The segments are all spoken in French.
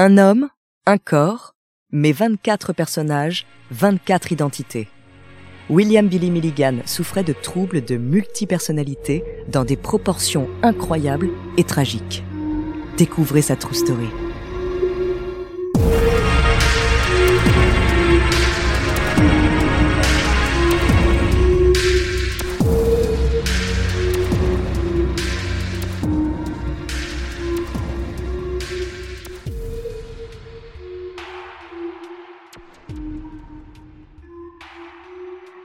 Un homme, un corps, mais 24 personnages, 24 identités. William Billy Milligan souffrait de troubles de multipersonnalité dans des proportions incroyables et tragiques. Découvrez sa true story.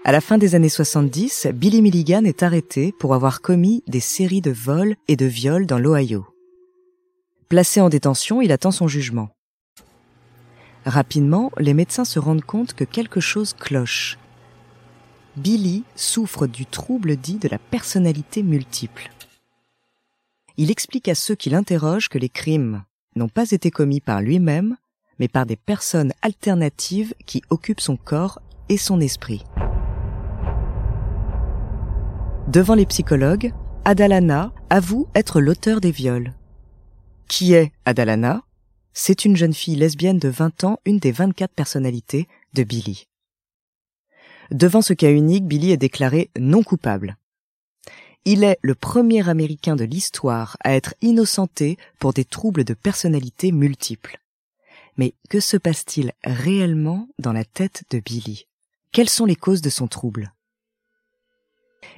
À la fin des années 70, Billy Milligan est arrêté pour avoir commis des séries de vols et de viols dans l'Ohio. Placé en détention, il attend son jugement. Rapidement, les médecins se rendent compte que quelque chose cloche. Billy souffre du trouble dit de la personnalité multiple. Il explique à ceux qui l'interrogent que les crimes n'ont pas été commis par lui-même, mais par des personnes alternatives qui occupent son corps et son esprit. Devant les psychologues, Adalana avoue être l'auteur des viols. Qui est Adalana? C'est une jeune fille lesbienne de 20 ans, une des 24 personnalités de Billy. Devant ce cas unique, Billy est déclaré non coupable. Il est le premier Américain de l'histoire à être innocenté pour des troubles de personnalité multiples. Mais que se passe-t-il réellement dans la tête de Billy Quelles sont les causes de son trouble?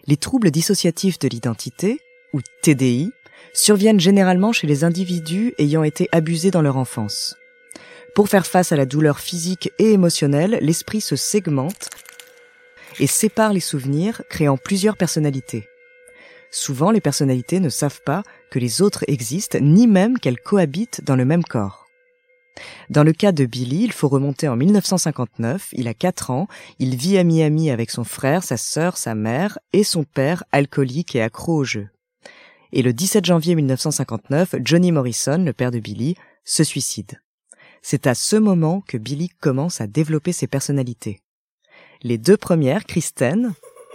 Les troubles dissociatifs de l'identité, ou TDI, surviennent généralement chez les individus ayant été abusés dans leur enfance. Pour faire face à la douleur physique et émotionnelle, l'esprit se segmente et sépare les souvenirs, créant plusieurs personnalités. Souvent, les personnalités ne savent pas que les autres existent, ni même qu'elles cohabitent dans le même corps. Dans le cas de Billy, il faut remonter en 1959, il a 4 ans, il vit à Miami avec son frère, sa sœur, sa mère et son père alcoolique et accro au jeu. Et le 17 janvier 1959, Johnny Morrison, le père de Billy, se suicide. C'est à ce moment que Billy commence à développer ses personnalités. Les deux premières, Kristen,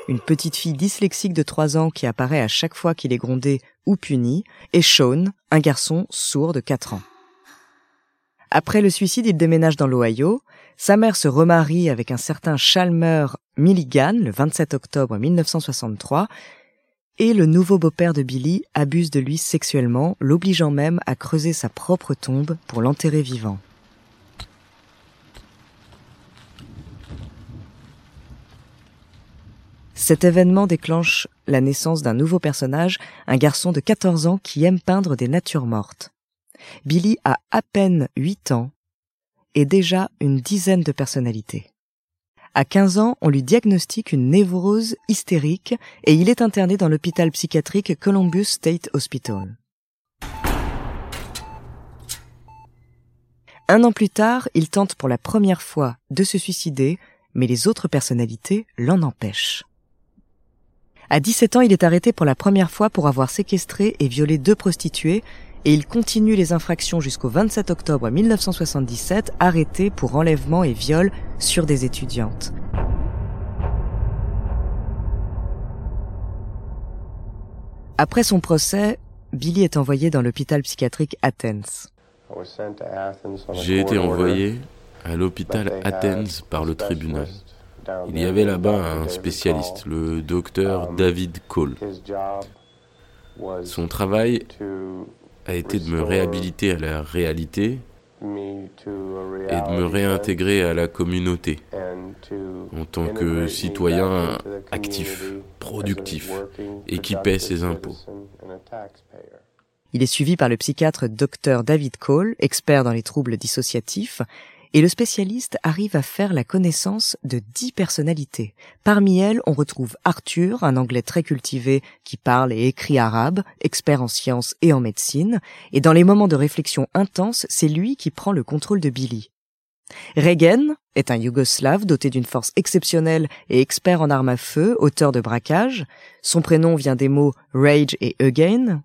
une petite fille dyslexique de 3 ans qui apparaît à chaque fois qu'il est grondé ou puni, et Sean, un garçon sourd de 4 ans. Après le suicide, il déménage dans l'Ohio. Sa mère se remarie avec un certain Chalmer Milligan le 27 octobre 1963 et le nouveau beau-père de Billy abuse de lui sexuellement, l'obligeant même à creuser sa propre tombe pour l'enterrer vivant. Cet événement déclenche la naissance d'un nouveau personnage, un garçon de 14 ans qui aime peindre des natures mortes. Billy a à peine 8 ans et déjà une dizaine de personnalités. À 15 ans, on lui diagnostique une névrose hystérique et il est interné dans l'hôpital psychiatrique Columbus State Hospital. Un an plus tard, il tente pour la première fois de se suicider, mais les autres personnalités l'en empêchent. À 17 ans, il est arrêté pour la première fois pour avoir séquestré et violé deux prostituées et il continue les infractions jusqu'au 27 octobre 1977, arrêté pour enlèvement et viol sur des étudiantes. Après son procès, Billy est envoyé dans l'hôpital psychiatrique Athens. J'ai été envoyé à l'hôpital Athens par le tribunal. Il y avait là-bas un spécialiste, le docteur David Cole. Son travail a été de me réhabiliter à la réalité et de me réintégrer à la communauté en tant que citoyen actif, productif et qui paie ses impôts. Il est suivi par le psychiatre Dr David Cole, expert dans les troubles dissociatifs, et le spécialiste arrive à faire la connaissance de dix personnalités. Parmi elles, on retrouve Arthur, un anglais très cultivé qui parle et écrit arabe, expert en sciences et en médecine, et dans les moments de réflexion intense, c'est lui qui prend le contrôle de Billy. Regen est un Yougoslave doté d'une force exceptionnelle et expert en armes à feu, auteur de braquage. Son prénom vient des mots rage et again.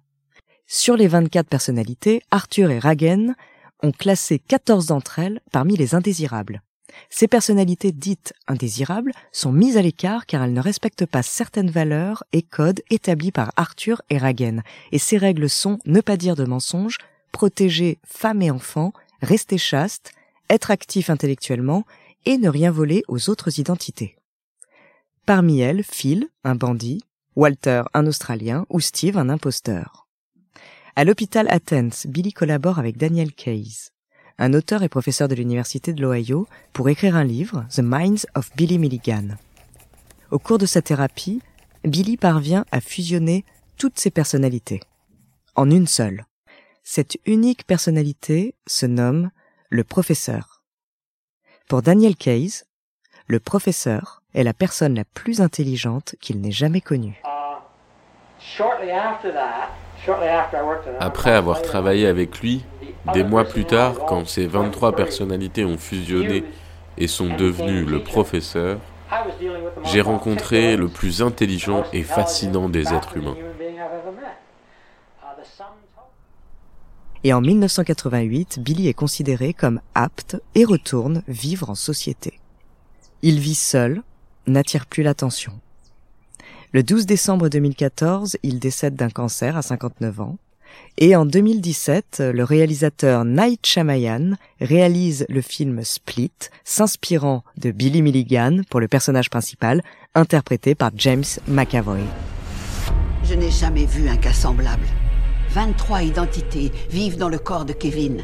Sur les 24 personnalités, Arthur et Ragen ont classé 14 d'entre elles parmi les indésirables. Ces personnalités dites indésirables sont mises à l'écart car elles ne respectent pas certaines valeurs et codes établis par Arthur et Ragen. Et ces règles sont ne pas dire de mensonges, protéger femmes et enfants, rester chaste, être actif intellectuellement et ne rien voler aux autres identités. Parmi elles, Phil, un bandit, Walter, un Australien, ou Steve, un imposteur. À l'hôpital Athens, Billy collabore avec Daniel Case, un auteur et professeur de l'université de l'Ohio, pour écrire un livre, The Minds of Billy Milligan. Au cours de sa thérapie, Billy parvient à fusionner toutes ses personnalités. En une seule. Cette unique personnalité se nomme le professeur. Pour Daniel Case, le professeur est la personne la plus intelligente qu'il n'ait jamais connue. Après avoir travaillé avec lui, des mois plus tard, quand ces 23 personnalités ont fusionné et sont devenues le professeur, j'ai rencontré le plus intelligent et fascinant des êtres humains. Et en 1988, Billy est considéré comme apte et retourne vivre en société. Il vit seul, n'attire plus l'attention. Le 12 décembre 2014, il décède d'un cancer à 59 ans. Et en 2017, le réalisateur Night Shyamalan réalise le film Split, s'inspirant de Billy Milligan pour le personnage principal, interprété par James McAvoy. Je n'ai jamais vu un cas semblable. 23 identités vivent dans le corps de Kevin.